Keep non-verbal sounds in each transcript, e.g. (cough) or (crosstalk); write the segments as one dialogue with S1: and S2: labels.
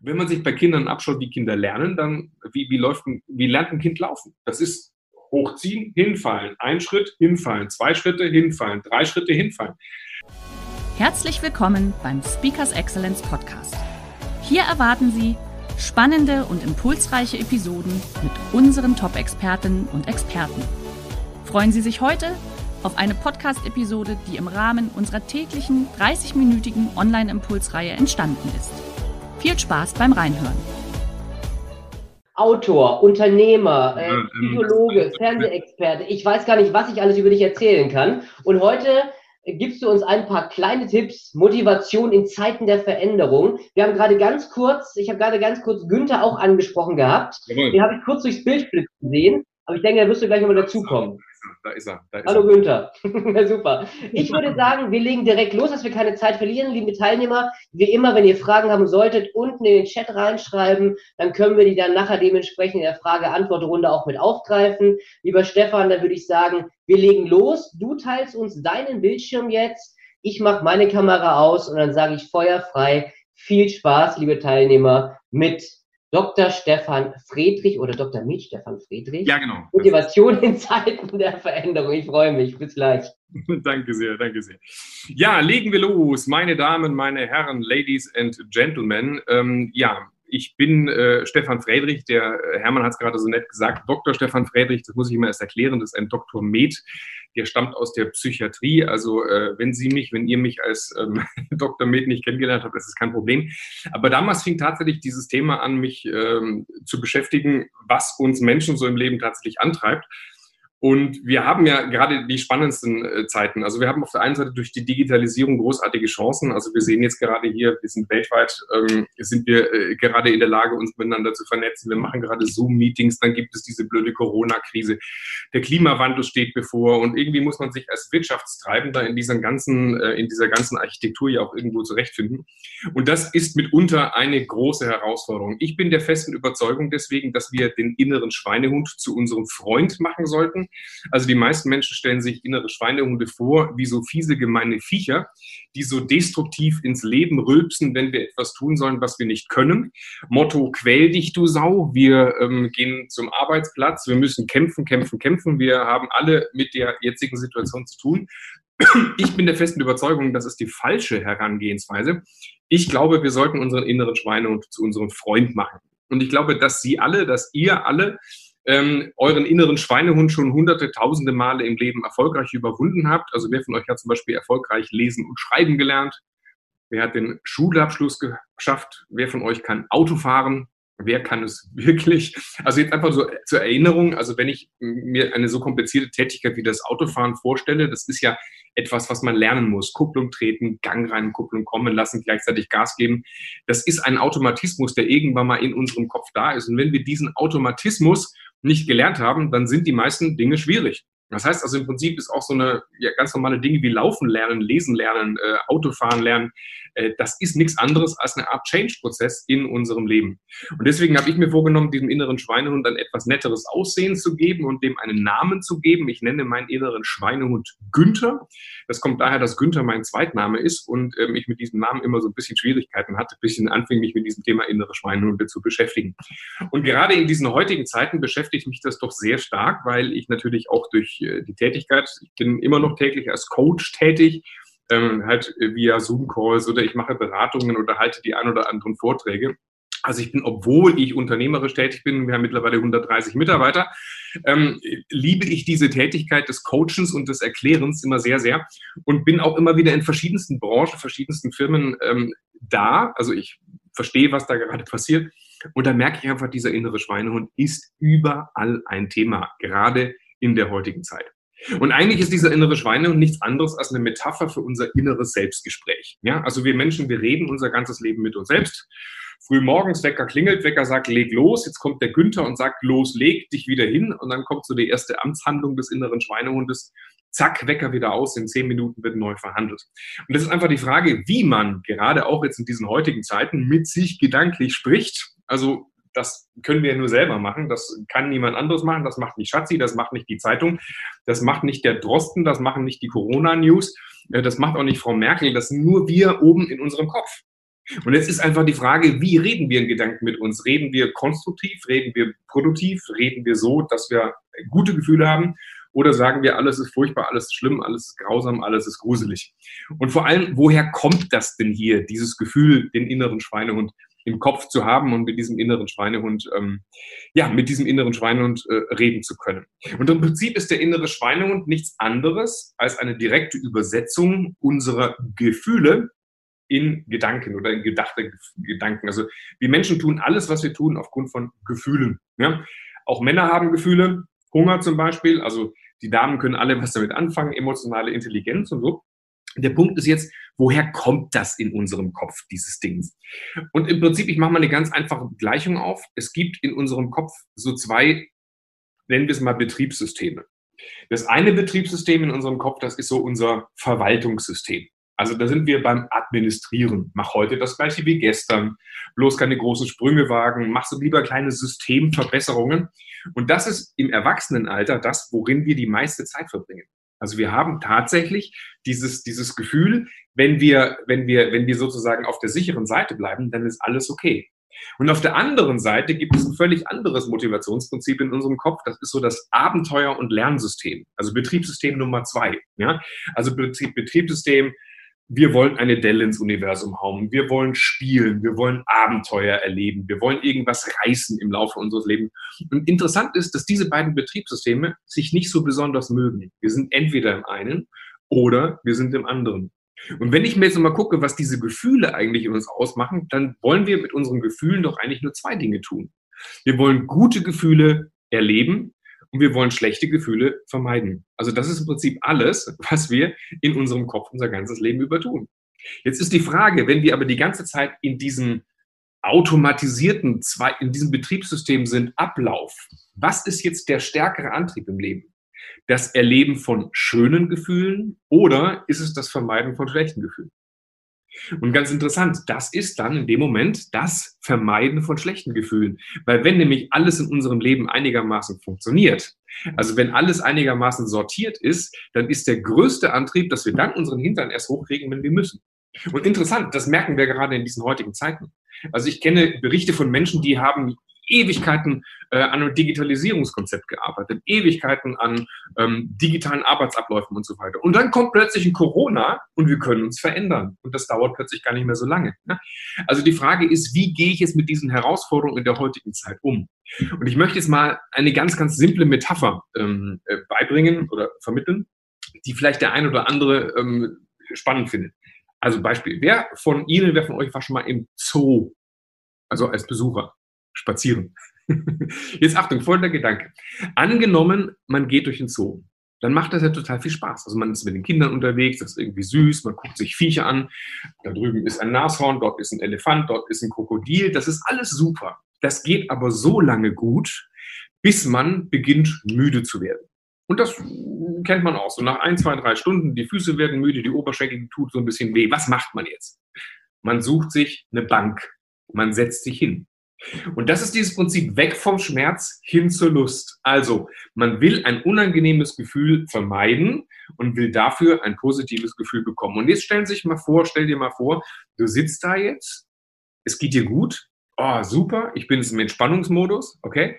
S1: wenn man sich bei Kindern abschaut, wie Kinder lernen, dann wie, wie, läuft ein, wie lernt ein Kind laufen? Das ist hochziehen, hinfallen, ein Schritt, hinfallen, zwei Schritte, hinfallen, drei Schritte, hinfallen.
S2: Herzlich willkommen beim Speakers Excellence Podcast. Hier erwarten Sie spannende und impulsreiche Episoden mit unseren Top-Expertinnen und Experten. Freuen Sie sich heute auf eine Podcast-Episode, die im Rahmen unserer täglichen 30-minütigen Online-Impulsreihe entstanden ist. Viel Spaß beim Reinhören.
S3: Autor, Unternehmer, äh, ähm, Psychologe, Fernsehexperte. Ich weiß gar nicht, was ich alles über dich erzählen kann. Und heute gibst du uns ein paar kleine Tipps, Motivation in Zeiten der Veränderung. Wir haben gerade ganz kurz, ich habe gerade ganz kurz Günther auch angesprochen gehabt. Den habe ich kurz durchs Bild gesehen, aber ich denke, da wirst du gleich nochmal dazukommen
S1: da ist er. Da ist
S3: Hallo er. Günther. (laughs) Super. Ich würde sagen, wir legen direkt los, dass wir keine Zeit verlieren, liebe Teilnehmer. Wie immer, wenn ihr Fragen haben solltet, unten in den Chat reinschreiben, dann können wir die dann nachher dementsprechend in der Frage-Antwort-Runde auch mit aufgreifen. Lieber Stefan, da würde ich sagen, wir legen los. Du teilst uns deinen Bildschirm jetzt. Ich mache meine Kamera aus und dann sage ich feuerfrei. Viel Spaß, liebe Teilnehmer, mit Dr. Stefan Friedrich oder Dr. mit Stefan Friedrich.
S1: Ja, genau.
S3: Motivation in Zeiten der Veränderung. Ich freue mich. Bis gleich. (laughs)
S1: danke sehr, danke sehr. Ja, legen wir los. Meine Damen, meine Herren, Ladies and Gentlemen. Ähm, ja, ich bin äh, Stefan Friedrich, der äh, Hermann hat es gerade so nett gesagt, Dr. Stefan Friedrich, das muss ich immer erst erklären, das ist ein Doktor Med, der stammt aus der Psychiatrie. Also äh, wenn Sie mich, wenn ihr mich als ähm, (laughs) Dr. Med nicht kennengelernt habt, ist es kein Problem. Aber damals fing tatsächlich dieses Thema an, mich ähm, zu beschäftigen, was uns Menschen so im Leben tatsächlich antreibt. Und wir haben ja gerade die spannendsten äh, Zeiten. Also wir haben auf der einen Seite durch die Digitalisierung großartige Chancen. Also wir sehen jetzt gerade hier, wir sind weltweit, ähm, sind wir äh, gerade in der Lage, uns miteinander zu vernetzen. Wir machen gerade Zoom-Meetings, dann gibt es diese blöde Corona-Krise. Der Klimawandel steht bevor und irgendwie muss man sich als Wirtschaftstreibender in dieser ganzen, äh, in dieser ganzen Architektur ja auch irgendwo zurechtfinden. Und das ist mitunter eine große Herausforderung. Ich bin der festen Überzeugung deswegen, dass wir den inneren Schweinehund zu unserem Freund machen sollten also die meisten Menschen stellen sich innere Schweinehunde vor wie so fiese, gemeine Viecher, die so destruktiv ins Leben rülpsen, wenn wir etwas tun sollen, was wir nicht können. Motto, quäl dich, du Sau. Wir ähm, gehen zum Arbeitsplatz. Wir müssen kämpfen, kämpfen, kämpfen. Wir haben alle mit der jetzigen Situation zu tun. Ich bin der festen Überzeugung, das ist die falsche Herangehensweise. Ich glaube, wir sollten unseren inneren Schweinehund zu unserem Freund machen. Und ich glaube, dass Sie alle, dass ihr alle ähm, euren inneren Schweinehund schon hunderte, tausende Male im Leben erfolgreich überwunden habt. Also wer von euch hat zum Beispiel erfolgreich lesen und schreiben gelernt? Wer hat den Schulabschluss geschafft? Wer von euch kann Auto fahren? Wer kann es (laughs) wirklich? Also jetzt einfach so zur Erinnerung, also wenn ich mir eine so komplizierte Tätigkeit wie das Autofahren vorstelle, das ist ja etwas, was man lernen muss. Kupplung treten, Gang rein, Kupplung kommen lassen, gleichzeitig Gas geben. Das ist ein Automatismus, der irgendwann mal in unserem Kopf da ist. Und wenn wir diesen Automatismus nicht gelernt haben, dann sind die meisten Dinge schwierig. Das heißt also im Prinzip ist auch so eine ja, ganz normale Dinge wie Laufen lernen, Lesen lernen, äh, Autofahren lernen, das ist nichts anderes als eine Art Change-Prozess in unserem Leben. Und deswegen habe ich mir vorgenommen, diesem inneren Schweinehund ein etwas netteres Aussehen zu geben und dem einen Namen zu geben. Ich nenne meinen inneren Schweinehund Günther. Das kommt daher, dass Günther mein Zweitname ist und ähm, ich mit diesem Namen immer so ein bisschen Schwierigkeiten hatte, ein bisschen anfing, mich mit diesem Thema innere Schweinehunde zu beschäftigen. Und gerade in diesen heutigen Zeiten beschäftigt mich das doch sehr stark, weil ich natürlich auch durch äh, die Tätigkeit. Ich bin immer noch täglich als Coach tätig, ähm, halt via Zoom-Calls oder ich mache Beratungen oder halte die ein oder anderen Vorträge. Also ich bin, obwohl ich unternehmerisch tätig bin, wir haben mittlerweile 130 Mitarbeiter, ähm, liebe ich diese Tätigkeit des Coachens und des Erklärens immer sehr, sehr und bin auch immer wieder in verschiedensten Branchen, verschiedensten Firmen ähm, da. Also ich verstehe, was da gerade passiert. Und da merke ich einfach, dieser innere Schweinehund ist überall ein Thema, gerade in der heutigen Zeit. Und eigentlich ist dieser innere Schweinehund nichts anderes als eine Metapher für unser inneres Selbstgespräch. Ja, also wir Menschen, wir reden unser ganzes Leben mit uns selbst. Früh morgens, Wecker klingelt, Wecker sagt, leg los. Jetzt kommt der Günther und sagt, los, leg dich wieder hin. Und dann kommt so die erste Amtshandlung des inneren Schweinehundes. Zack, Wecker wieder aus. In zehn Minuten wird neu verhandelt. Und das ist einfach die Frage, wie man gerade auch jetzt in diesen heutigen Zeiten mit sich gedanklich spricht. Also das können wir nur selber machen. Das kann niemand anderes machen. Das macht nicht Schatzi, das macht nicht die Zeitung, das macht nicht der Drosten, das machen nicht die Corona-News, äh, das macht auch nicht Frau Merkel. Das sind nur wir oben in unserem Kopf. Und jetzt ist einfach die Frage, wie reden wir in Gedanken mit uns? Reden wir konstruktiv? Reden wir produktiv? Reden wir so, dass wir gute Gefühle haben? Oder sagen wir, alles ist furchtbar, alles ist schlimm, alles ist grausam, alles ist gruselig? Und vor allem, woher kommt das denn hier, dieses Gefühl, den inneren Schweinehund im Kopf zu haben und mit diesem inneren Schweinehund, ähm, ja, mit diesem inneren Schweinehund äh, reden zu können? Und im Prinzip ist der innere Schweinehund nichts anderes als eine direkte Übersetzung unserer Gefühle in Gedanken oder in gedachte Gedanken. Also wir Menschen tun alles, was wir tun, aufgrund von Gefühlen. Ja? Auch Männer haben Gefühle, Hunger zum Beispiel. Also die Damen können alle was damit anfangen, emotionale Intelligenz und so. Der Punkt ist jetzt, woher kommt das in unserem Kopf, dieses Ding? Und im Prinzip, ich mache mal eine ganz einfache Gleichung auf. Es gibt in unserem Kopf so zwei, nennen wir es mal Betriebssysteme. Das eine Betriebssystem in unserem Kopf, das ist so unser Verwaltungssystem. Also da sind wir beim Administrieren. Mach heute das gleiche wie gestern. Bloß keine großen Sprünge wagen. Mach so lieber kleine Systemverbesserungen. Und das ist im Erwachsenenalter das, worin wir die meiste Zeit verbringen. Also wir haben tatsächlich dieses, dieses Gefühl, wenn wir, wenn wir, wenn wir sozusagen auf der sicheren Seite bleiben, dann ist alles okay. Und auf der anderen Seite gibt es ein völlig anderes Motivationsprinzip in unserem Kopf. Das ist so das Abenteuer- und Lernsystem. Also Betriebssystem Nummer zwei. Ja? Also Betriebssystem wir wollen eine Delle ins Universum hauen, wir wollen spielen, wir wollen Abenteuer erleben, wir wollen irgendwas reißen im Laufe unseres Lebens. Und interessant ist, dass diese beiden Betriebssysteme sich nicht so besonders mögen. Wir sind entweder im einen oder wir sind im anderen. Und wenn ich mir jetzt mal gucke, was diese Gefühle eigentlich in uns ausmachen, dann wollen wir mit unseren Gefühlen doch eigentlich nur zwei Dinge tun. Wir wollen gute Gefühle erleben und wir wollen schlechte Gefühle vermeiden. Also das ist im Prinzip alles, was wir in unserem Kopf unser ganzes Leben über tun. Jetzt ist die Frage, wenn wir aber die ganze Zeit in diesem automatisierten, in diesem Betriebssystem sind, Ablauf, was ist jetzt der stärkere Antrieb im Leben? Das Erleben von schönen Gefühlen oder ist es das Vermeiden von schlechten Gefühlen? Und ganz interessant, das ist dann in dem Moment das Vermeiden von schlechten Gefühlen. Weil wenn nämlich alles in unserem Leben einigermaßen funktioniert, also wenn alles einigermaßen sortiert ist, dann ist der größte Antrieb, dass wir dann unseren Hintern erst hochkriegen, wenn wir müssen. Und interessant, das merken wir gerade in diesen heutigen Zeiten. Also ich kenne Berichte von Menschen, die haben Ewigkeiten äh, an einem Digitalisierungskonzept gearbeitet, Ewigkeiten an ähm, digitalen Arbeitsabläufen und so weiter. Und dann kommt plötzlich ein Corona und wir können uns verändern. Und das dauert plötzlich gar nicht mehr so lange. Ne? Also die Frage ist, wie gehe ich jetzt mit diesen Herausforderungen in der heutigen Zeit um? Und ich möchte jetzt mal eine ganz, ganz simple Metapher ähm, äh, beibringen oder vermitteln, die vielleicht der ein oder andere ähm, spannend findet. Also Beispiel, wer von Ihnen, wer von euch war schon mal im Zoo? Also als Besucher spazieren. (laughs) Jetzt Achtung, folgender Gedanke. Angenommen, man geht durch den Zoo, dann macht das ja total viel Spaß. Also man ist mit den Kindern unterwegs, das ist irgendwie süß, man guckt sich Viecher an. Da drüben ist ein Nashorn, dort ist ein Elefant, dort ist ein Krokodil. Das ist alles super. Das geht aber so lange gut, bis man beginnt müde zu werden. Und das kennt man auch. So nach ein, zwei, drei Stunden, die Füße werden müde, die Oberschenkel tut so ein bisschen weh. Was macht man jetzt? Man sucht sich eine Bank. Man setzt sich hin. Und das ist dieses Prinzip weg vom Schmerz hin zur Lust. Also, man will ein unangenehmes Gefühl vermeiden und will dafür ein positives Gefühl bekommen. Und jetzt stellen Sie sich mal vor, stell dir mal vor, du sitzt da jetzt, es geht dir gut, oh, super, ich bin jetzt im Entspannungsmodus, okay?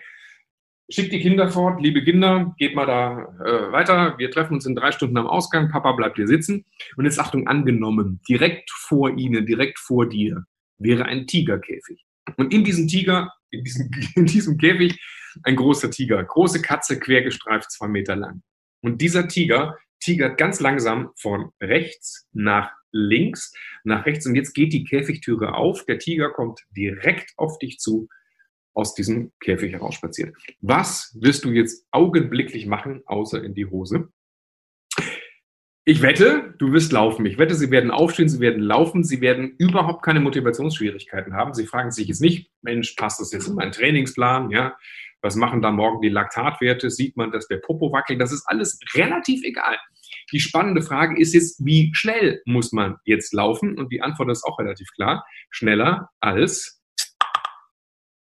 S1: Schick die Kinder fort, liebe Kinder, geht mal da äh, weiter. Wir treffen uns in drei Stunden am Ausgang. Papa bleibt hier sitzen. Und jetzt Achtung, angenommen, direkt vor Ihnen, direkt vor dir wäre ein Tigerkäfig. Und in diesem Tiger, in diesem, (laughs) in diesem Käfig, ein großer Tiger, große Katze, quergestreift, zwei Meter lang. Und dieser Tiger tigert ganz langsam von rechts nach links, nach rechts. Und jetzt geht die Käfigtüre auf. Der Tiger kommt direkt auf dich zu, aus diesem Käfig herausspaziert. Was wirst du jetzt augenblicklich machen, außer in die Hose? Ich wette, du wirst laufen. Ich wette, sie werden aufstehen, sie werden laufen, sie werden überhaupt keine Motivationsschwierigkeiten haben. Sie fragen sich jetzt nicht, Mensch, passt das jetzt in meinen Trainingsplan? Ja, was machen da morgen die Laktatwerte? Sieht man, dass der Popo wackelt? Das ist alles relativ egal. Die spannende Frage ist jetzt, wie schnell muss man jetzt laufen? Und die Antwort ist auch relativ klar. Schneller als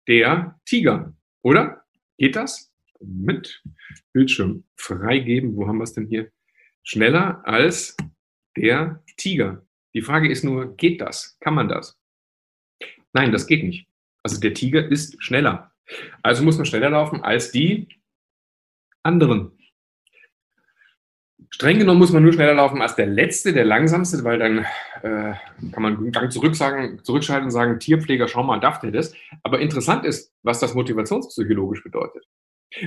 S1: der Tiger, oder? Geht das? Mit Bildschirm freigeben. Wo haben wir es denn hier? Schneller als der Tiger. Die Frage ist nur, geht das? Kann man das? Nein, das geht nicht. Also der Tiger ist schneller. Also muss man schneller laufen als die anderen. Streng genommen muss man nur schneller laufen als der Letzte, der Langsamste, weil dann äh, kann man einen Gang zurück sagen, zurückschalten und sagen, Tierpfleger, schau mal, darf der das? Aber interessant ist, was das motivationspsychologisch bedeutet.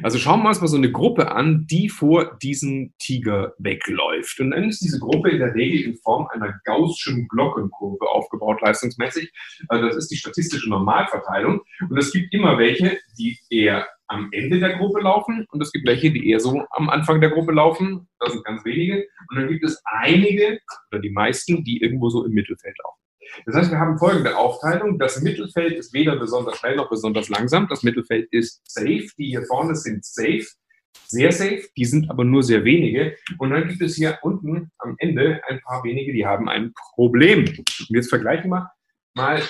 S1: Also schauen wir uns mal so eine Gruppe an, die vor diesem Tiger wegläuft. Und dann ist diese Gruppe in der Regel in Form einer gaußschen Glockenkurve aufgebaut, leistungsmäßig. Also das ist die statistische Normalverteilung. Und es gibt immer welche, die eher am Ende der Gruppe laufen und es gibt welche, die eher so am Anfang der Gruppe laufen. Das sind ganz wenige. Und dann gibt es einige oder die meisten, die irgendwo so im Mittelfeld laufen. Das heißt, wir haben folgende Aufteilung. Das Mittelfeld ist weder besonders schnell noch besonders langsam. Das Mittelfeld ist safe. Die hier vorne sind safe, sehr safe. Die sind aber nur sehr wenige. Und dann gibt es hier unten am Ende ein paar wenige, die haben ein Problem. Und jetzt vergleichen wir mal,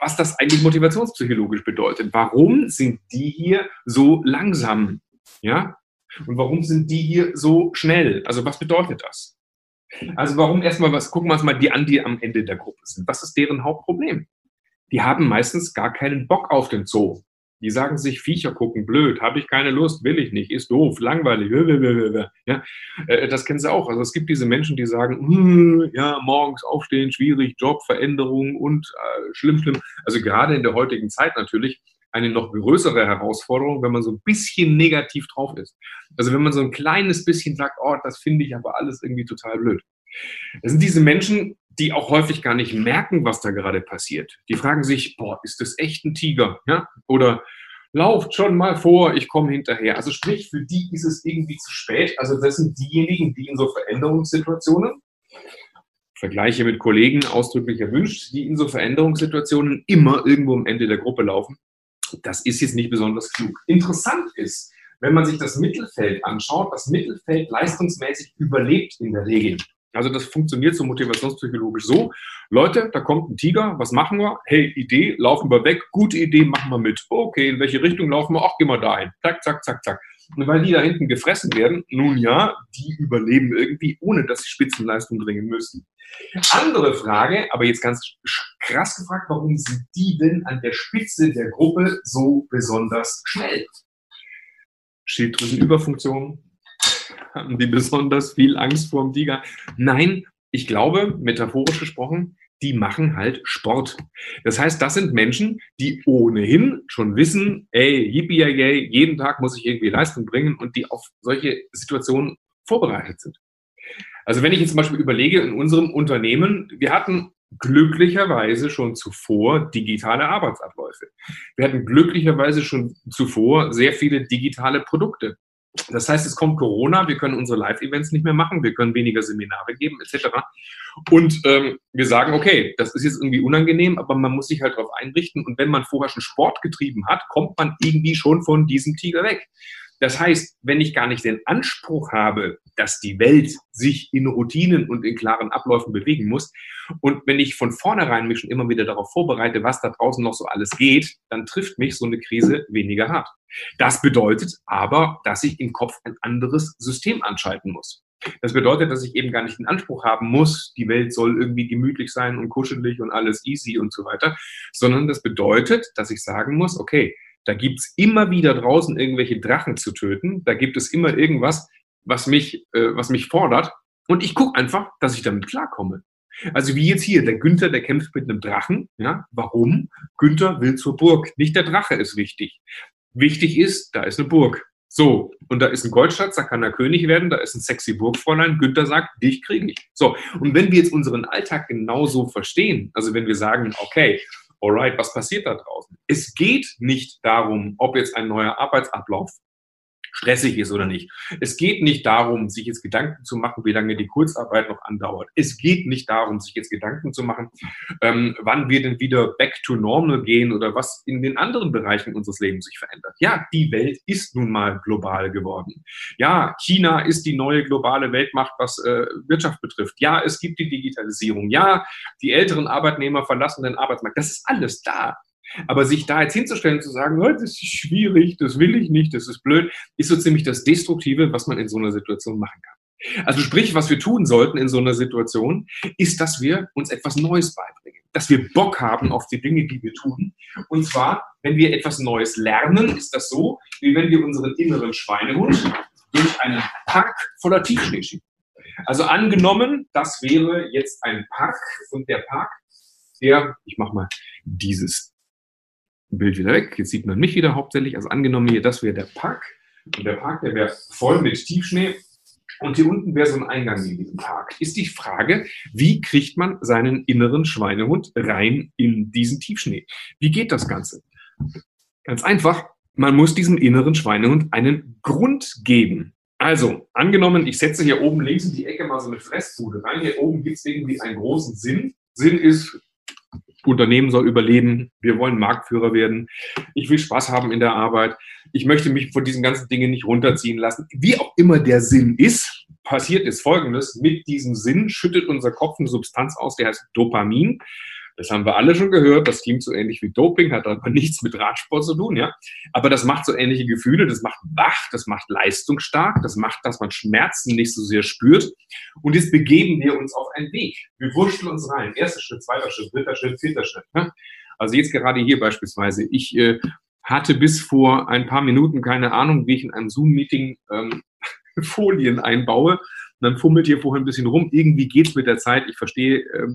S1: was das eigentlich motivationspsychologisch bedeutet. Warum sind die hier so langsam? Ja? Und warum sind die hier so schnell? Also was bedeutet das? Also warum erstmal was, gucken wir uns mal die an, die am Ende der Gruppe sind. Was ist deren Hauptproblem? Die haben meistens gar keinen Bock auf den Zoo. Die sagen sich, Viecher gucken, blöd, habe ich keine Lust, will ich nicht, ist doof, langweilig. Ja, äh, das kennen sie auch. Also es gibt diese Menschen, die sagen, hm, ja, morgens aufstehen, schwierig, Job, Veränderung und äh, schlimm, schlimm. Also gerade in der heutigen Zeit natürlich eine noch größere Herausforderung, wenn man so ein bisschen negativ drauf ist. Also wenn man so ein kleines bisschen sagt, oh, das finde ich aber alles irgendwie total blöd. Das sind diese Menschen, die auch häufig gar nicht merken, was da gerade passiert. Die fragen sich, boah, ist das echt ein Tiger? Ja? Oder lauft schon mal vor, ich komme hinterher. Also sprich, für die ist es irgendwie zu spät. Also das sind diejenigen, die in so Veränderungssituationen, Vergleiche mit Kollegen ausdrücklich erwünscht, die in so Veränderungssituationen immer irgendwo am Ende der Gruppe laufen das ist jetzt nicht besonders klug. Interessant ist, wenn man sich das Mittelfeld anschaut, das Mittelfeld leistungsmäßig überlebt in der Regel. Also das funktioniert so motivationspsychologisch so. Leute, da kommt ein Tiger, was machen wir? Hey, Idee, laufen wir weg. Gute Idee, machen wir mit. Okay, in welche Richtung laufen wir? Ach, gehen wir dahin. Zack, zack, zack, zack. Weil die da hinten gefressen werden, nun ja, die überleben irgendwie, ohne dass sie Spitzenleistung bringen müssen. Andere Frage, aber jetzt ganz krass gefragt, warum sind die denn an der Spitze der Gruppe so besonders schnell? Schilddrüsenüberfunktion? Haben die besonders viel Angst vor dem Tiger? Nein, ich glaube, metaphorisch gesprochen, die machen halt Sport. Das heißt, das sind Menschen, die ohnehin schon wissen, ey, yippie yay, jeden Tag muss ich irgendwie Leistung bringen und die auf solche Situationen vorbereitet sind. Also wenn ich jetzt zum Beispiel überlege, in unserem Unternehmen, wir hatten glücklicherweise schon zuvor digitale Arbeitsabläufe. Wir hatten glücklicherweise schon zuvor sehr viele digitale Produkte. Das heißt, es kommt Corona, wir können unsere Live-Events nicht mehr machen, wir können weniger Seminare geben, etc. Und ähm, wir sagen, okay, das ist jetzt irgendwie unangenehm, aber man muss sich halt darauf einrichten. Und wenn man vorher schon Sport getrieben hat, kommt man irgendwie schon von diesem Tiger weg. Das heißt, wenn ich gar nicht den Anspruch habe, dass die Welt sich in Routinen und in klaren Abläufen bewegen muss, und wenn ich von vornherein mich schon immer wieder darauf vorbereite, was da draußen noch so alles geht, dann trifft mich so eine Krise weniger hart. Das bedeutet aber, dass ich im Kopf ein anderes System anschalten muss. Das bedeutet, dass ich eben gar nicht den Anspruch haben muss, die Welt soll irgendwie gemütlich sein und kuschelig und alles easy und so weiter, sondern das bedeutet, dass ich sagen muss, okay, da gibt's immer wieder draußen irgendwelche Drachen zu töten. Da gibt es immer irgendwas, was mich, äh, was mich fordert. Und ich gucke einfach, dass ich damit klarkomme. Also wie jetzt hier, der Günther, der kämpft mit einem Drachen. Ja, warum? Günther will zur Burg. Nicht der Drache ist wichtig. Wichtig ist, da ist eine Burg. So, und da ist ein Goldschatz, da kann er König werden, da ist ein sexy Burgfräulein. Günther sagt, dich kriege ich. So, und wenn wir jetzt unseren Alltag genauso verstehen, also wenn wir sagen, okay, alright, was passiert da draußen? Es geht nicht darum, ob jetzt ein neuer Arbeitsablauf stressig ist oder nicht. Es geht nicht darum, sich jetzt Gedanken zu machen, wie lange die Kurzarbeit noch andauert. Es geht nicht darum, sich jetzt Gedanken zu machen, ähm, wann wir denn wieder back to normal gehen oder was in den anderen Bereichen unseres Lebens sich verändert. Ja, die Welt ist nun mal global geworden. Ja, China ist die neue globale Weltmacht, was äh, Wirtschaft betrifft. Ja, es gibt die Digitalisierung. Ja, die älteren Arbeitnehmer verlassen den Arbeitsmarkt. Das ist alles da. Aber sich da jetzt hinzustellen und zu sagen, oh, das ist schwierig, das will ich nicht, das ist blöd, ist so ziemlich das Destruktive, was man in so einer Situation machen kann. Also sprich, was wir tun sollten in so einer Situation, ist, dass wir uns etwas Neues beibringen, dass wir Bock haben auf die Dinge, die wir tun. Und zwar, wenn wir etwas Neues lernen, ist das so, wie wenn wir unseren inneren Schweinehund durch einen Park voller Tiefschnee schieben. Also angenommen, das wäre jetzt ein Park und der Park, der, ich mache mal dieses Bild wieder weg. Jetzt sieht man mich wieder hauptsächlich. Also angenommen hier, das wäre der Park. Und der Park, der wäre voll mit Tiefschnee. Und hier unten wäre so ein Eingang in diesen Park. Ist die Frage, wie kriegt man seinen inneren Schweinehund rein in diesen Tiefschnee? Wie geht das Ganze? Ganz einfach. Man muss diesem inneren Schweinehund einen Grund geben. Also, angenommen, ich setze hier oben links in die Ecke mal so eine Fressbude rein. Hier oben gibt es irgendwie einen großen Sinn. Sinn ist, Unternehmen soll überleben, wir wollen Marktführer werden, ich will Spaß haben in der Arbeit, ich möchte mich von diesen ganzen Dingen nicht runterziehen lassen. Wie auch immer der Sinn ist, passiert ist Folgendes, mit diesem Sinn schüttet unser Kopf eine Substanz aus, die heißt Dopamin. Das haben wir alle schon gehört. Das klingt so ähnlich wie Doping, hat aber (laughs) nichts mit Radsport zu tun, ja. Aber das macht so ähnliche Gefühle. Das macht wach, das macht leistungsstark, das macht, dass man Schmerzen nicht so sehr spürt. Und jetzt begeben wir uns auf einen Weg. Wir wurschteln uns rein. Erster Schritt, zweiter Schritt, dritter Schritt, vierter Schritt. Ja? Also jetzt gerade hier beispielsweise. Ich äh, hatte bis vor ein paar Minuten keine Ahnung, wie ich in einem Zoom-Meeting ähm, (laughs) Folien einbaue. Und dann fummelt hier vorher ein bisschen rum. Irgendwie geht's mit der Zeit. Ich verstehe, äh,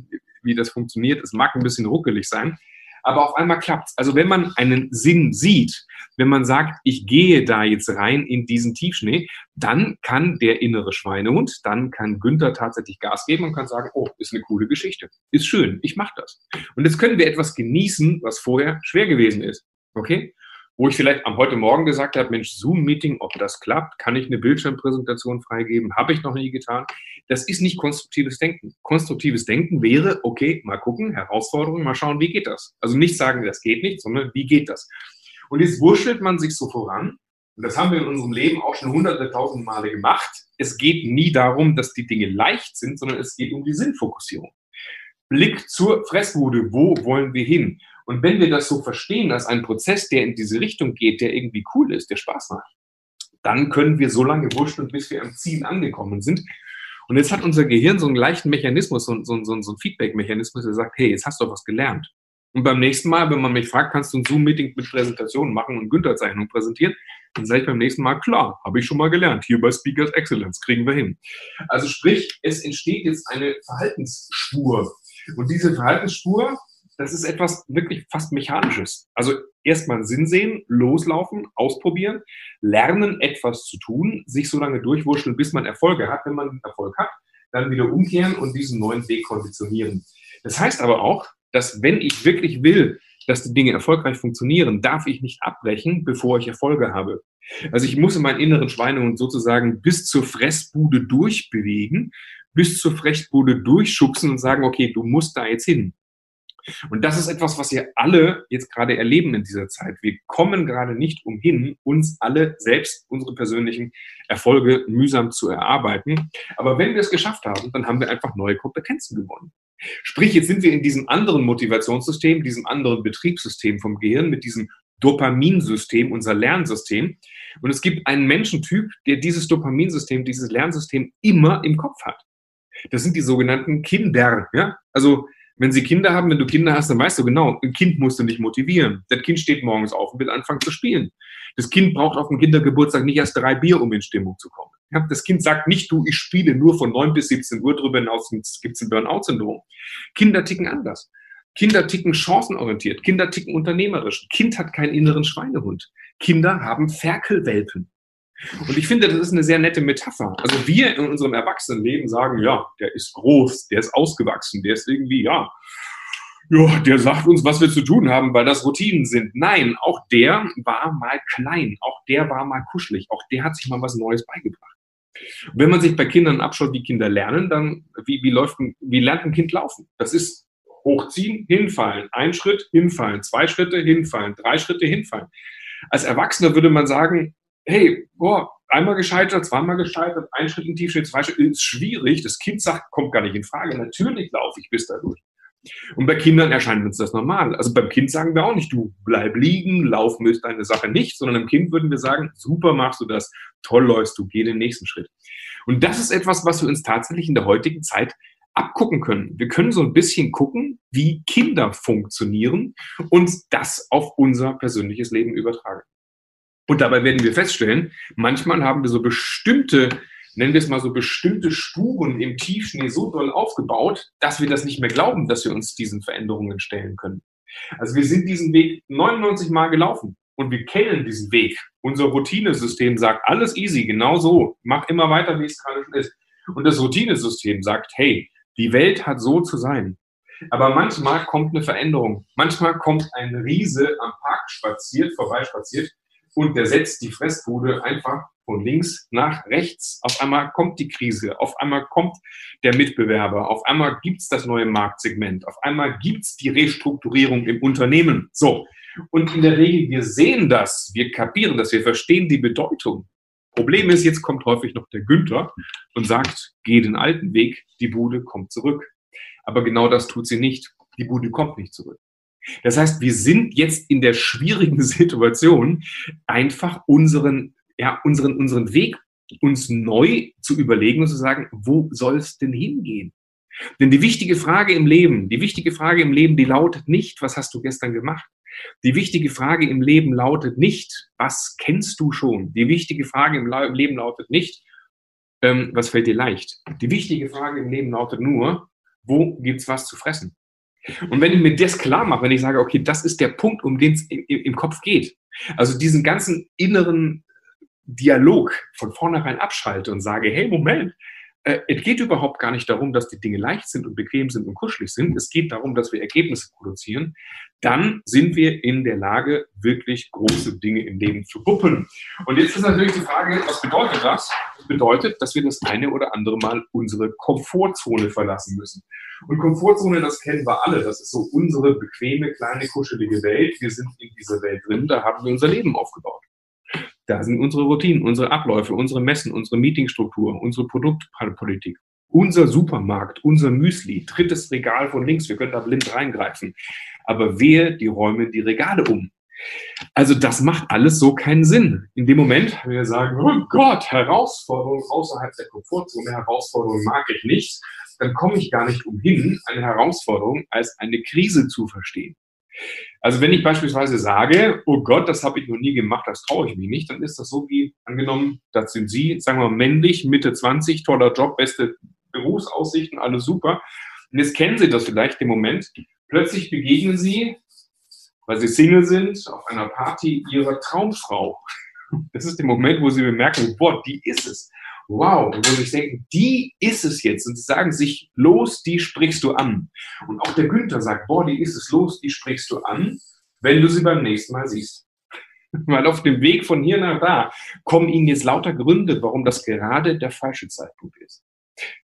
S1: wie das funktioniert. Es mag ein bisschen ruckelig sein, aber auf einmal klappt's. Also wenn man einen Sinn sieht, wenn man sagt, ich gehe da jetzt rein in diesen Tiefschnee, dann kann der innere Schweinehund, dann kann Günther tatsächlich Gas geben und kann sagen, oh, ist eine coole Geschichte, ist schön, ich mache das. Und jetzt können wir etwas genießen, was vorher schwer gewesen ist. Okay? Wo ich vielleicht am heute Morgen gesagt habe, Mensch, Zoom-Meeting, ob das klappt, kann ich eine Bildschirmpräsentation freigeben, habe ich noch nie getan. Das ist nicht konstruktives Denken. Konstruktives Denken wäre, okay, mal gucken, Herausforderung, mal schauen, wie geht das? Also nicht sagen, das geht nicht, sondern wie geht das? Und jetzt wurschtelt man sich so voran. Und das haben wir in unserem Leben auch schon hunderte, tausend Male gemacht. Es geht nie darum, dass die Dinge leicht sind, sondern es geht um die Sinnfokussierung. Blick zur Fressbude. Wo wollen wir hin? Und wenn wir das so verstehen als einen Prozess, der in diese Richtung geht, der irgendwie cool ist, der Spaß macht, dann können wir so lange wurschteln, bis wir am Ziel angekommen sind. Und jetzt hat unser Gehirn so einen leichten Mechanismus, so, so, so, so einen Feedback-Mechanismus, der sagt, hey, jetzt hast du was gelernt. Und beim nächsten Mal, wenn man mich fragt, kannst du ein Zoom-Meeting mit Präsentationen machen und Günther-Zeichnungen präsentieren, dann sage ich beim nächsten Mal, klar, habe ich schon mal gelernt. Hier bei Speakers Excellence kriegen wir hin. Also sprich, es entsteht jetzt eine Verhaltensspur. Und diese Verhaltensspur, das ist etwas wirklich fast Mechanisches. Also erstmal Sinn sehen, loslaufen, ausprobieren, lernen, etwas zu tun, sich so lange durchwurschteln, bis man Erfolge hat. Wenn man Erfolg hat, dann wieder umkehren und diesen neuen Weg konditionieren. Das heißt aber auch, dass wenn ich wirklich will, dass die Dinge erfolgreich funktionieren, darf ich nicht abbrechen, bevor ich Erfolge habe. Also ich muss in meinen inneren Schweinehund sozusagen bis zur Fressbude durchbewegen, bis zur Fressbude durchschubsen und sagen, okay, du musst da jetzt hin. Und das ist etwas, was wir alle jetzt gerade erleben in dieser Zeit. Wir kommen gerade nicht umhin, uns alle selbst unsere persönlichen Erfolge mühsam zu erarbeiten. Aber wenn wir es geschafft haben, dann haben wir einfach neue Kompetenzen gewonnen. Sprich, jetzt sind wir in diesem anderen Motivationssystem, diesem anderen Betriebssystem vom Gehirn, mit diesem Dopaminsystem, unser Lernsystem. Und es gibt einen Menschentyp, der dieses Dopaminsystem, dieses Lernsystem immer im Kopf hat. Das sind die sogenannten Kinder. Ja? Also wenn sie Kinder haben, wenn du Kinder hast, dann weißt du genau, ein Kind musst du nicht motivieren. Das Kind steht morgens auf und will anfangen zu spielen. Das Kind braucht auf dem Kindergeburtstag nicht erst drei Bier, um in Stimmung zu kommen. Das Kind sagt nicht, du, ich spiele nur von 9 bis 17 Uhr drüber hinaus, gibt ein Burnout-Syndrom. Kinder ticken anders. Kinder ticken chancenorientiert. Kinder ticken unternehmerisch. Kind hat keinen inneren Schweinehund. Kinder haben Ferkelwelpen. Und ich finde, das ist eine sehr nette Metapher. Also wir in unserem Erwachsenenleben sagen, ja, der ist groß, der ist ausgewachsen, der ist irgendwie, ja, ja, der sagt uns, was wir zu tun haben, weil das Routinen sind. Nein, auch der war mal klein, auch der war mal kuschelig, auch der hat sich mal was Neues beigebracht. wenn man sich bei Kindern abschaut, wie Kinder lernen, dann wie, wie, läuft ein, wie lernt ein Kind laufen? Das ist hochziehen, hinfallen, ein Schritt, hinfallen, zwei Schritte, hinfallen, drei Schritte, hinfallen. Als Erwachsener würde man sagen, hey, boah, einmal gescheitert, zweimal gescheitert, ein Schritt in Tiefschritt, zwei Schritte, ist schwierig. Das Kind sagt, kommt gar nicht in Frage. Natürlich laufe ich bis dadurch. Und bei Kindern erscheint uns das normal. Also beim Kind sagen wir auch nicht, du bleib liegen, laufen ist deine Sache nicht, sondern im Kind würden wir sagen, super machst du das, toll läufst du, geh den nächsten Schritt. Und das ist etwas, was wir uns tatsächlich in der heutigen Zeit abgucken können. Wir können so ein bisschen gucken, wie Kinder funktionieren und das auf unser persönliches Leben übertragen. Und dabei werden wir feststellen, manchmal haben wir so bestimmte, nennen wir es mal so bestimmte Spuren im Tiefschnee so doll aufgebaut, dass wir das nicht mehr glauben, dass wir uns diesen Veränderungen stellen können. Also wir sind diesen Weg 99 Mal gelaufen und wir kennen diesen Weg. Unser Routinesystem sagt, alles easy, genau so, mach immer weiter, wie es gerade schon ist. Und das Routinesystem sagt, hey, die Welt hat so zu sein. Aber manchmal kommt eine Veränderung. Manchmal kommt ein Riese am Park spaziert, vorbeispaziert und der setzt die Fressbude einfach von links nach rechts. Auf einmal kommt die Krise, auf einmal kommt der Mitbewerber, auf einmal gibt's das neue Marktsegment, auf einmal gibt's die Restrukturierung im Unternehmen. So. Und in der Regel, wir sehen das, wir kapieren das, wir verstehen die Bedeutung. Problem ist, jetzt kommt häufig noch der Günther und sagt, geh den alten Weg, die Bude kommt zurück. Aber genau das tut sie nicht. Die Bude kommt nicht zurück. Das heißt, wir sind jetzt in der schwierigen (laughs) Situation, einfach unseren, ja, unseren, unseren Weg uns neu zu überlegen und zu sagen, wo soll es denn hingehen? Denn die wichtige Frage im Leben, die wichtige Frage im Leben, die lautet nicht, was hast du gestern gemacht? Die wichtige Frage im Leben lautet nicht, was kennst du schon? Die wichtige Frage im Leben lautet nicht, ähm, was fällt dir leicht? Die wichtige Frage im Leben lautet nur, wo gibt's was zu fressen? Und wenn ich mir das klar mache, wenn ich sage, okay, das ist der Punkt, um den es im, im Kopf geht, also diesen ganzen inneren Dialog von vornherein abschalte und sage, hey, Moment, es geht überhaupt gar nicht darum, dass die Dinge leicht sind und bequem sind und kuschelig sind. Es geht darum, dass wir Ergebnisse produzieren. Dann sind wir in der Lage, wirklich große Dinge im Leben zu wuppen. Und jetzt ist natürlich die Frage, was bedeutet das? Das bedeutet, dass wir das eine oder andere Mal unsere Komfortzone verlassen müssen. Und Komfortzone, das kennen wir alle. Das ist so unsere bequeme, kleine, kuschelige Welt. Wir sind in dieser Welt drin. Da haben wir unser Leben aufgebaut. Da sind unsere Routinen, unsere Abläufe, unsere Messen, unsere Meetingstruktur, unsere Produktpolitik, unser Supermarkt, unser Müsli, drittes Regal von links, wir können da blind reingreifen. Aber wer, die räumen die Regale um. Also das macht alles so keinen Sinn. In dem Moment, wenn wir sagen, oh Gott, Herausforderung außerhalb der Komfortzone, Herausforderung mag ich nicht, dann komme ich gar nicht umhin, eine Herausforderung als eine Krise zu verstehen. Also wenn ich beispielsweise sage, oh Gott, das habe ich noch nie gemacht, das traue ich mich nicht, dann ist das so wie angenommen, das sind Sie, sagen wir mal männlich, Mitte 20, toller Job, beste Berufsaussichten, alles super. Und jetzt kennen Sie das vielleicht im Moment. Plötzlich begegnen Sie, weil Sie Single sind, auf einer Party Ihrer Traumfrau. Das ist der Moment, wo Sie bemerken, boah, die ist es wow, wo sie sich denken, die ist es jetzt. Und sie sagen sich, los, die sprichst du an. Und auch der Günther sagt, boah, die ist es, los, die sprichst du an, wenn du sie beim nächsten Mal siehst. (laughs) Weil auf dem Weg von hier nach da kommen ihnen jetzt lauter Gründe, warum das gerade der falsche Zeitpunkt ist.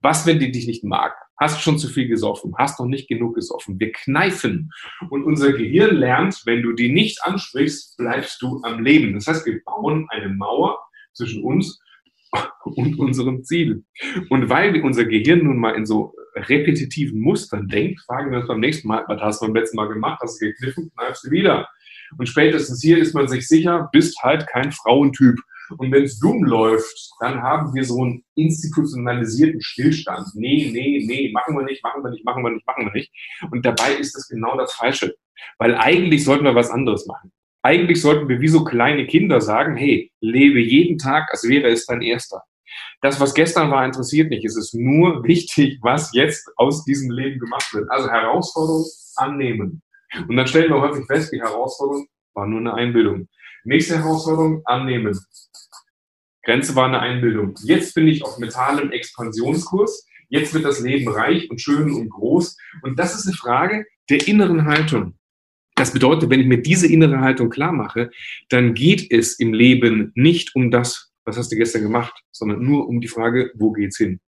S1: Was, wenn die dich nicht mag? Hast schon zu viel gesoffen? Hast noch nicht genug gesoffen? Wir kneifen. Und unser Gehirn lernt, wenn du die nicht ansprichst, bleibst du am Leben. Das heißt, wir bauen eine Mauer zwischen uns und unserem Ziel. Und weil unser Gehirn nun mal in so repetitiven Mustern denkt, fragen wir uns beim nächsten Mal, was hast du beim letzten Mal gemacht, hast du gekniffen, kneifst du wieder. Und spätestens hier ist man sich sicher, bist halt kein Frauentyp. Und wenn es dumm läuft, dann haben wir so einen institutionalisierten Stillstand. Nee, nee, nee, machen wir nicht, machen wir nicht, machen wir nicht, machen wir nicht. Und dabei ist das genau das Falsche. Weil eigentlich sollten wir was anderes machen. Eigentlich sollten wir wie so kleine Kinder sagen, hey, lebe jeden Tag, als wäre es dein erster. Das, was gestern war, interessiert nicht. Es ist nur (laughs) wichtig, was jetzt aus diesem Leben gemacht wird. Also Herausforderung annehmen. Und dann stellen wir häufig fest, die Herausforderung war nur eine Einbildung. Nächste Herausforderung annehmen. Grenze war eine Einbildung. Jetzt bin ich auf mentalem Expansionskurs. Jetzt wird das Leben reich und schön und groß. Und das ist eine Frage der inneren Haltung. Das bedeutet, wenn ich mir diese innere Haltung klar mache, dann geht es im Leben nicht um das, was hast du gestern gemacht, sondern nur um die Frage, wo geht's hin?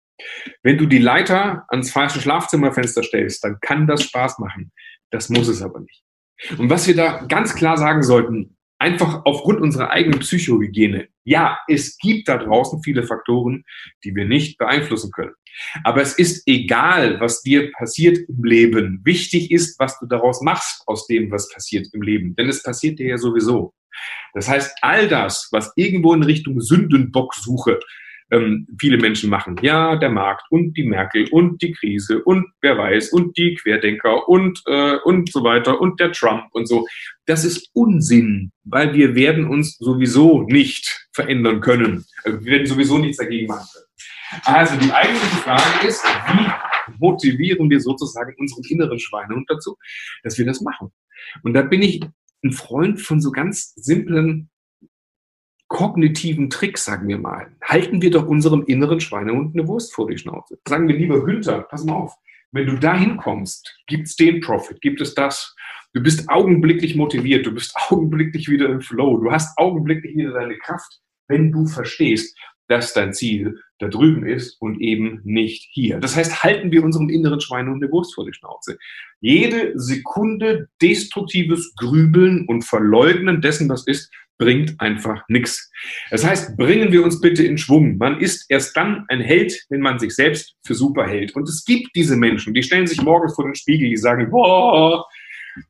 S1: Wenn du die Leiter ans falsche Schlafzimmerfenster stellst, dann kann das Spaß machen. Das muss es aber nicht. Und was wir da ganz klar sagen sollten, einfach aufgrund unserer eigenen Psychohygiene. Ja, es gibt da draußen viele Faktoren, die wir nicht beeinflussen können. Aber es ist egal, was dir passiert im Leben. Wichtig ist, was du daraus machst aus dem, was passiert im Leben. Denn es passiert dir ja sowieso. Das heißt, all das, was irgendwo in Richtung Sündenbocksuche ähm, viele Menschen machen. Ja, der Markt und die Merkel und die Krise und wer weiß und die Querdenker und, äh, und so weiter und der Trump und so. Das ist Unsinn, weil wir werden uns sowieso nicht verändern können. Also wir werden sowieso nichts dagegen machen können. Also die eigentliche Frage ist, wie motivieren wir sozusagen unseren inneren Schweinehund dazu, dass wir das machen? Und da bin ich ein Freund von so ganz simplen kognitiven Trick, sagen wir mal, halten wir doch unserem inneren Schweinehund eine Wurst vor die Schnauze. Sagen wir lieber, Günther, pass mal auf, wenn du da hinkommst, gibt es den Profit, gibt es das. Du bist augenblicklich motiviert, du bist (laughs) augenblicklich wieder im Flow, du hast augenblicklich wieder deine Kraft, wenn du verstehst, dass dein Ziel da drüben ist und eben nicht hier. Das heißt, halten wir unserem inneren Schweinehund eine Wurst vor die Schnauze. Jede Sekunde destruktives Grübeln und Verleugnen dessen, was ist, bringt einfach nichts. Das heißt, bringen wir uns bitte in Schwung. Man ist erst dann ein Held, wenn man sich selbst für super hält. Und es gibt diese Menschen, die stellen sich morgens vor den Spiegel, die sagen, boah,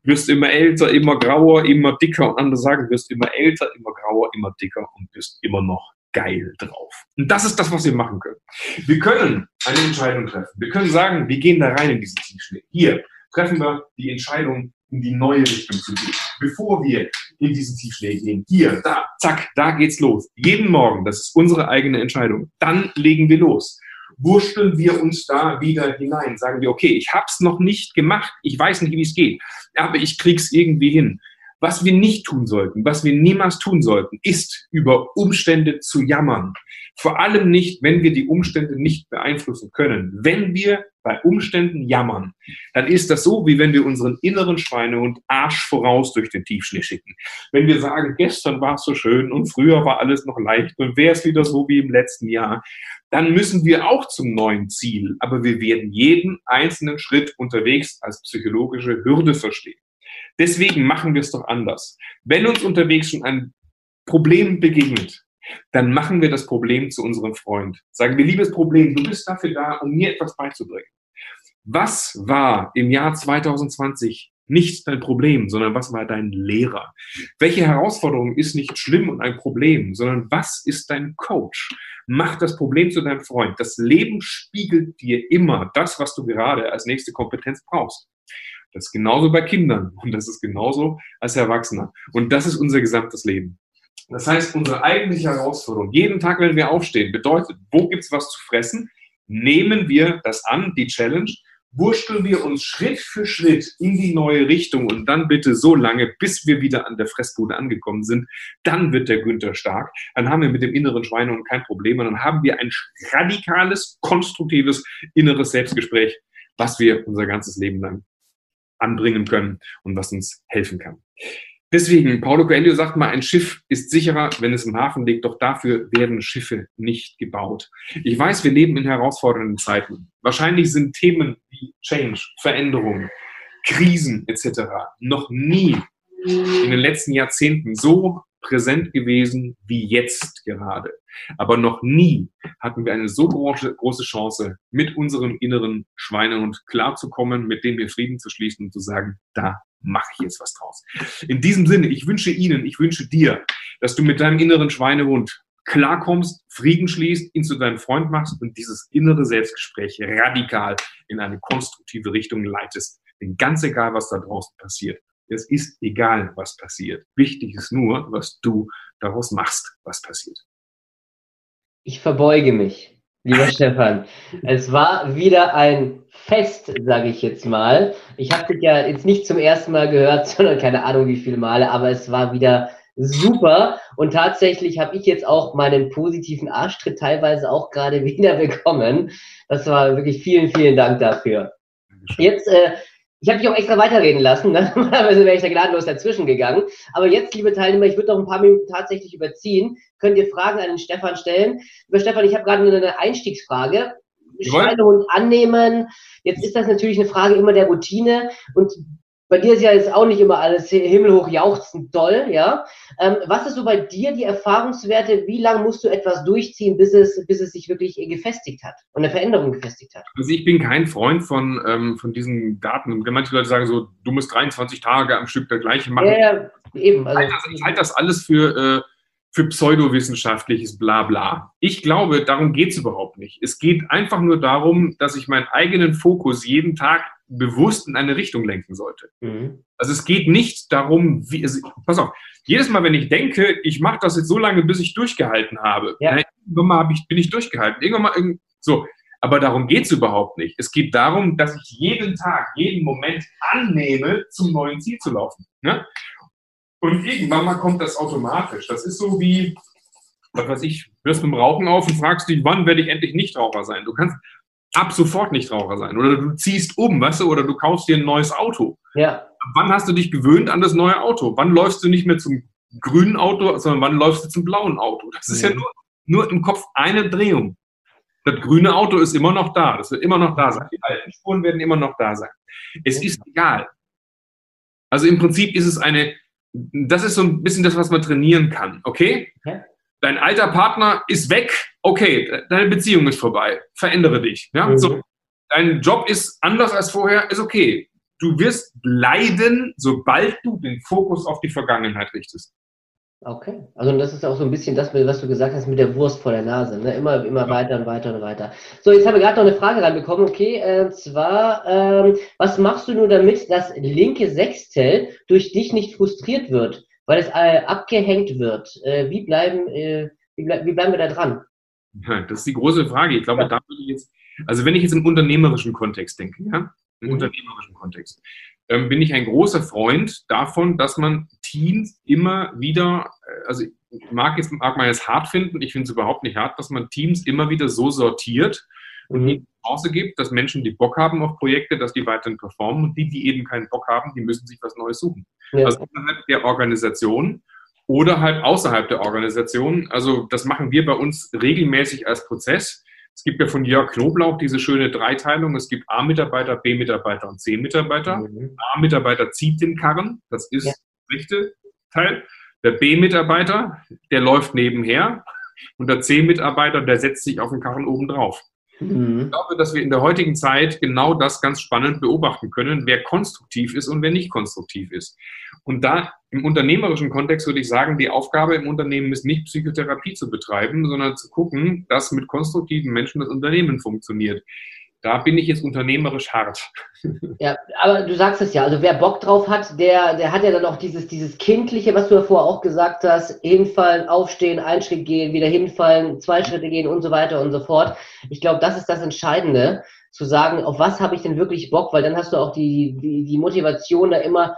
S1: wirst immer älter, immer grauer, immer dicker. Und andere sagen, wirst immer älter, immer grauer, immer dicker und bist immer noch geil drauf. Und das ist das, was wir machen können. Wir können eine Entscheidung treffen. Wir können sagen, wir gehen da rein in diesen Tiefschnee. Hier treffen wir die Entscheidung, in die neue Richtung zu gehen. Bevor wir in diesen Tiefschnee gehen. Hier, da, zack, da geht's los. Jeden Morgen, das ist unsere eigene Entscheidung. Dann legen wir los. Wursteln wir uns da wieder hinein. Sagen wir, okay, ich hab's noch nicht gemacht, ich weiß nicht, wie es geht, aber ich krieg's irgendwie hin. Was wir nicht tun sollten, was wir niemals tun sollten, ist über Umstände zu jammern. Vor allem nicht, wenn wir die Umstände nicht beeinflussen können. Wenn wir bei Umständen jammern, dann ist das so, wie wenn wir unseren inneren Schweinehund Arsch voraus durch den Tiefschnee schicken. Wenn wir sagen, gestern war es so schön und früher war alles noch leicht und wäre es wieder so wie im letzten Jahr, dann müssen wir auch zum neuen Ziel. Aber wir werden jeden einzelnen Schritt unterwegs als psychologische Hürde verstehen. Deswegen machen wir es doch anders. Wenn uns unterwegs schon ein Problem begegnet, dann machen wir das Problem zu unserem Freund. Sagen wir, liebes Problem, du bist dafür da, um mir etwas beizubringen. Was war im Jahr 2020 nicht dein Problem, sondern was war dein Lehrer? Welche Herausforderung ist nicht schlimm und ein Problem, sondern was ist dein Coach? Mach das Problem zu deinem Freund. Das Leben spiegelt dir immer das, was du gerade als nächste Kompetenz brauchst. Das ist genauso bei Kindern und das ist genauso als Erwachsener. Und das ist unser gesamtes Leben. Das heißt, unsere eigentliche Herausforderung, jeden Tag, wenn wir aufstehen, bedeutet, wo gibt's was zu fressen? Nehmen wir das an, die Challenge, wursteln wir uns Schritt für Schritt in die neue Richtung und dann bitte so lange, bis wir wieder an der Fressbude angekommen sind. Dann wird der Günther stark. Dann haben wir mit dem inneren Schweinehund kein Problem und dann haben wir ein radikales, konstruktives inneres Selbstgespräch, was wir unser ganzes Leben lang anbringen können und was uns helfen kann. Deswegen, Paulo Coelho sagt mal, ein Schiff ist sicherer, wenn es im Hafen liegt, doch dafür werden Schiffe nicht gebaut. Ich weiß, wir leben in herausfordernden Zeiten. Wahrscheinlich sind Themen wie Change, Veränderung, Krisen etc. noch nie in den letzten Jahrzehnten so präsent gewesen wie jetzt gerade. Aber noch nie hatten wir eine so große, Chance, mit unserem inneren Schweinehund klarzukommen, mit dem wir Frieden zu schließen und zu sagen, da mache ich jetzt was draus. In diesem Sinne, ich wünsche Ihnen, ich wünsche dir, dass du mit deinem inneren Schweinehund klarkommst, Frieden schließt, ihn zu deinem Freund machst und dieses innere Selbstgespräch radikal in eine konstruktive Richtung leitest. Denn ganz egal, was da draußen passiert, es ist egal, was passiert. Wichtig ist nur, was du daraus machst, was passiert.
S3: Ich verbeuge mich, lieber Stefan. Es war wieder ein Fest, sage ich jetzt mal. Ich habe dich ja jetzt nicht zum ersten Mal gehört, (laughs) sondern keine Ahnung wie viele Male, aber es war wieder super. Und tatsächlich habe ich jetzt auch meinen positiven Arschtritt teilweise auch gerade (laughs) wieder bekommen. Das war wirklich vielen, vielen Dank dafür. Jetzt, äh, ich habe dich auch extra weiterreden lassen, ne? normalerweise (laughs) wäre ich da gnadenlos dazwischen geganung. Aber jetzt, liebe Teilnehmer, ich würde noch ein paar Minuten tatsächlich überziehen. Könnt ihr Fragen an den Stefan stellen? Lieber Stefan, ich habe gerade eine Einstiegsfrage. Schweinehund annehmen. Jetzt ist das natürlich eine Frage immer der Routine und bei dir ist ja jetzt auch nicht immer alles himmelhoch jauchzend toll, ja. Ähm, was ist so bei dir die Erfahrungswerte? Wie lange musst du etwas durchziehen, bis es, bis es sich wirklich gefestigt hat und eine Veränderung gefestigt hat?
S1: Also ich bin kein Freund von, ähm, von diesen Daten. Manche Leute sagen so, du musst 23 Tage am Stück der gleiche machen. Ja, ja eben. Also, ich halte das, halt das alles für, äh, für pseudowissenschaftliches Blabla. Ich glaube, darum geht es überhaupt nicht. Es geht einfach nur darum, dass ich meinen eigenen Fokus jeden Tag bewusst in eine Richtung lenken sollte. Mhm. Also es geht nicht darum, wie, also, pass auf, jedes Mal, wenn ich denke, ich mache das jetzt so lange, bis ich durchgehalten habe, ja. na, irgendwann mal hab ich, bin ich durchgehalten, irgendwann mal irgend, so. Aber darum geht es überhaupt nicht. Es geht darum, dass ich jeden Tag, jeden Moment annehme, zum neuen Ziel zu laufen. Ne? Und irgendwann mal kommt das automatisch. Das ist so wie, was weiß ich, hörst mit dem Rauchen auf und fragst dich, wann werde ich endlich Nichtraucher sein? Du kannst, ab sofort Nichtraucher sein. Oder du ziehst um, weißt du, oder du kaufst dir ein neues Auto. Ja. Wann hast du dich gewöhnt an das neue Auto? Wann läufst du nicht mehr zum grünen Auto, sondern wann läufst du zum blauen Auto? Das ist mhm. ja nur, nur im Kopf eine Drehung. Das grüne Auto ist immer noch da. Das wird immer noch da sein. Die alten Spuren werden immer noch da sein. Es ist egal. Also im Prinzip ist es eine, das ist so ein bisschen das, was man trainieren kann. Okay? okay dein alter Partner ist weg, okay, deine Beziehung ist vorbei, verändere dich. Ja? Mhm. So, dein Job ist anders als vorher, ist okay. Du wirst leiden, sobald du den Fokus auf die Vergangenheit richtest.
S3: Okay, also das ist auch so ein bisschen das, was du gesagt hast mit der Wurst vor der Nase. Ne? Immer, immer ja. weiter und weiter und weiter. So, jetzt haben wir gerade noch eine Frage reinbekommen. Okay, äh, zwar, ähm, was machst du nur damit das linke Sechstel durch dich nicht frustriert wird? weil es äh, abgehängt wird. Äh, wie, bleiben, äh, wie, ble wie, bleiben wir da dran?
S1: Ja, das ist die große Frage. Ich glaube, ja. da würde ich jetzt, also wenn ich jetzt im unternehmerischen Kontext denke, ja, im mhm. unternehmerischen Kontext, ähm, bin ich ein großer Freund davon, dass man Teams immer wieder, äh, also ich mag jetzt mag man es hart finden, ich finde es überhaupt nicht hart, dass man Teams immer wieder so sortiert und mhm. Chance gibt, dass Menschen, die Bock haben auf Projekte, dass die weiterhin performen und die, die eben keinen Bock haben, die müssen sich was Neues suchen. Ja. Also innerhalb der Organisation oder halt außerhalb der Organisation. Also das machen wir bei uns regelmäßig als Prozess. Es gibt ja von Jörg Knoblauch diese schöne Dreiteilung. Es gibt A-Mitarbeiter, B-Mitarbeiter und C-Mitarbeiter. Mhm. A-Mitarbeiter zieht den Karren, das ist ja. der rechte Teil. Der B-Mitarbeiter, der läuft nebenher. Und der C-Mitarbeiter, der setzt sich auf den Karren oben drauf. Mhm. Ich glaube, dass wir in der heutigen Zeit genau das ganz spannend beobachten können, wer konstruktiv ist und wer nicht konstruktiv ist. Und da im unternehmerischen Kontext würde ich sagen, die Aufgabe im Unternehmen ist nicht Psychotherapie zu betreiben, sondern zu gucken, dass mit konstruktiven Menschen das Unternehmen funktioniert da bin ich jetzt unternehmerisch hart. (laughs)
S3: Ja, aber du sagst es ja, also wer Bock drauf hat, der, der hat ja dann auch dieses, dieses Kindliche, was du ja vorher auch gesagt hast, hinfallen, aufstehen, einen Schritt gehen, wieder hinfallen, zwei Schritte gehen und so weiter und so fort. Ich glaube, das ist das Entscheidende, zu sagen, auf was habe ich denn wirklich Bock, weil dann hast du auch die, die, die Motivation, da immer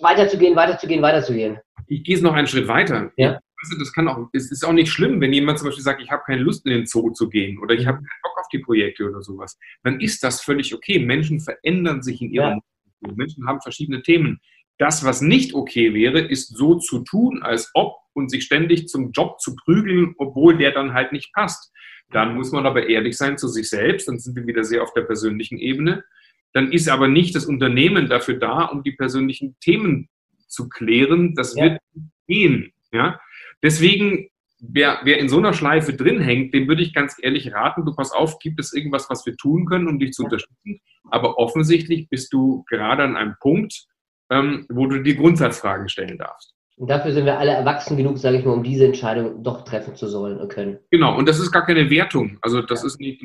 S3: weiterzugehen, weiterzugehen, weiterzugehen.
S1: Ich gehe es noch einen Schritt weiter. Ja das kann auch, es ist auch nicht schlimm, wenn jemand zum Beispiel sagt, ich habe keine Lust in den Zoo zu gehen oder ich habe keinen Bock auf die Projekte oder sowas. Dann ist das völlig okay. Menschen verändern sich in ihrer ja. Menschen haben verschiedene Themen. Das, was nicht okay wäre, ist so zu tun, als ob und sich ständig zum Job zu prügeln, obwohl der dann halt nicht passt. Dann muss man aber ehrlich sein zu sich selbst, dann sind wir wieder sehr auf der persönlichen Ebene. Dann ist aber nicht das Unternehmen dafür da, um die persönlichen Themen zu klären. Das ja. wird gehen. Ja? Deswegen, wer, wer in so einer Schleife drin hängt, dem würde ich ganz ehrlich raten, du pass auf, gibt es irgendwas, was wir tun können, um dich zu unterstützen? Aber offensichtlich bist du gerade an einem Punkt, ähm, wo du die Grundsatzfragen stellen darfst.
S3: Und dafür sind wir alle erwachsen genug, sage ich mal, um diese Entscheidung doch treffen zu sollen und können.
S1: Genau, und das ist gar keine Wertung. Also das ja. ist nicht,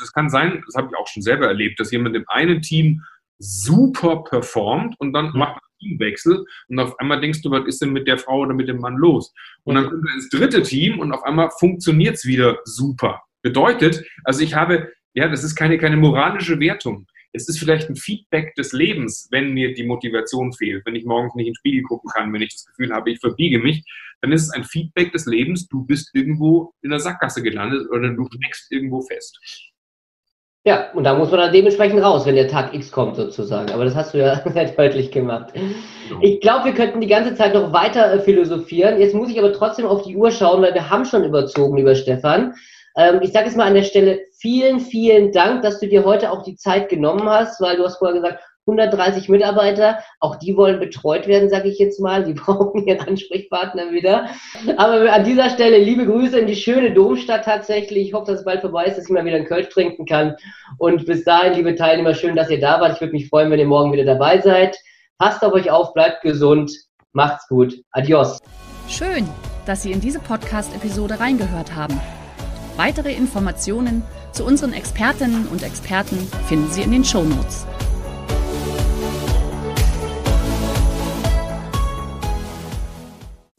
S1: das kann sein, das habe ich auch schon selber erlebt, dass jemand im einen Team super performt und dann mhm. macht Teamwechsel und auf einmal denkst du, was ist denn mit der Frau oder mit dem Mann los? Und dann kommt er ins dritte Team und auf einmal funktioniert es wieder super. Bedeutet, also ich habe, ja, das ist keine, keine moralische Wertung. es ist vielleicht ein Feedback des Lebens, wenn mir die Motivation fehlt, wenn ich morgens nicht in den Spiegel gucken kann, wenn ich das Gefühl habe, ich verbiege mich, dann ist es ein Feedback des Lebens, du bist irgendwo in der Sackgasse gelandet oder du steckst irgendwo fest.
S3: Ja, und da muss man dann dementsprechend raus, wenn der Tag X kommt sozusagen. Aber das hast du ja (laughs) sehr deutlich gemacht. Ich glaube, wir könnten die ganze Zeit noch weiter äh, philosophieren. Jetzt muss ich aber trotzdem auf die Uhr schauen, weil wir haben schon überzogen, lieber Stefan. Ähm, ich sage jetzt mal an der Stelle vielen, vielen Dank, dass du dir heute auch die Zeit genommen hast, weil du hast vorher gesagt, 130 Mitarbeiter, auch die wollen betreut werden, sage ich jetzt mal. Die (laughs) brauchen ihren Ansprechpartner wieder. Aber an dieser Stelle liebe Grüße in die schöne Domstadt tatsächlich. Ich hoffe, dass es bald vorbei ist, dass ich mal wieder einen Kölsch trinken kann. Und bis dahin, liebe Teilnehmer, schön, dass ihr da wart. Ich würde mich freuen, wenn ihr morgen wieder dabei seid. Passt auf euch auf, bleibt gesund, macht's gut. Adios.
S2: Schön, dass Sie in diese Podcast-Episode reingehört haben. Weitere Informationen zu unseren Expertinnen und Experten finden Sie in den Show Notes.